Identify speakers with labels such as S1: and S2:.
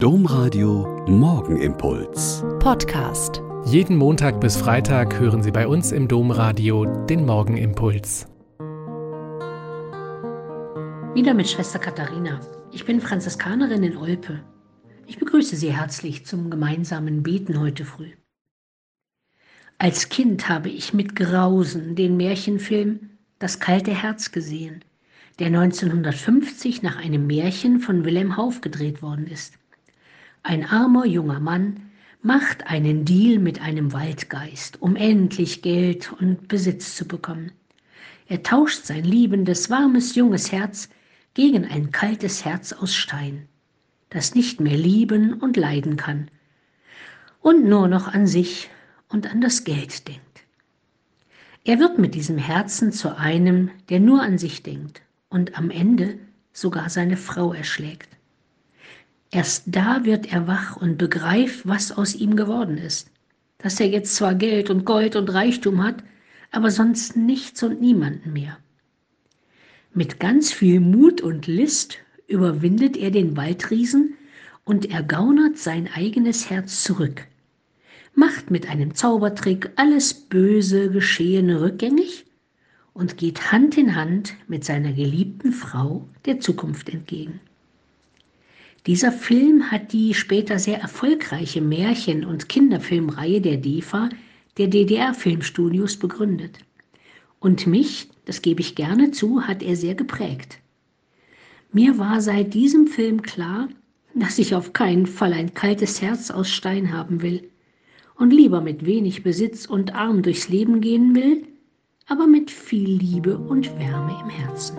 S1: Domradio Morgenimpuls.
S2: Podcast.
S3: Jeden Montag bis Freitag hören Sie bei uns im Domradio den Morgenimpuls.
S4: Wieder mit Schwester Katharina. Ich bin Franziskanerin in Olpe. Ich begrüße Sie herzlich zum gemeinsamen Beten heute früh. Als Kind habe ich mit Grausen den Märchenfilm Das kalte Herz gesehen, der 1950 nach einem Märchen von Wilhelm Hauff gedreht worden ist. Ein armer junger Mann macht einen Deal mit einem Waldgeist, um endlich Geld und Besitz zu bekommen. Er tauscht sein liebendes, warmes, junges Herz gegen ein kaltes Herz aus Stein, das nicht mehr lieben und leiden kann und nur noch an sich und an das Geld denkt. Er wird mit diesem Herzen zu einem, der nur an sich denkt und am Ende sogar seine Frau erschlägt. Erst da wird er wach und begreift, was aus ihm geworden ist. Dass er jetzt zwar Geld und Gold und Reichtum hat, aber sonst nichts und niemanden mehr. Mit ganz viel Mut und List überwindet er den Waldriesen und ergaunert sein eigenes Herz zurück, macht mit einem Zaubertrick alles böse Geschehene rückgängig und geht Hand in Hand mit seiner geliebten Frau der Zukunft entgegen. Dieser Film hat die später sehr erfolgreiche Märchen- und Kinderfilmreihe der DEFA, der DDR-Filmstudios, begründet. Und mich, das gebe ich gerne zu, hat er sehr geprägt. Mir war seit diesem Film klar, dass ich auf keinen Fall ein kaltes Herz aus Stein haben will und lieber mit wenig Besitz und arm durchs Leben gehen will, aber mit viel Liebe und Wärme im Herzen.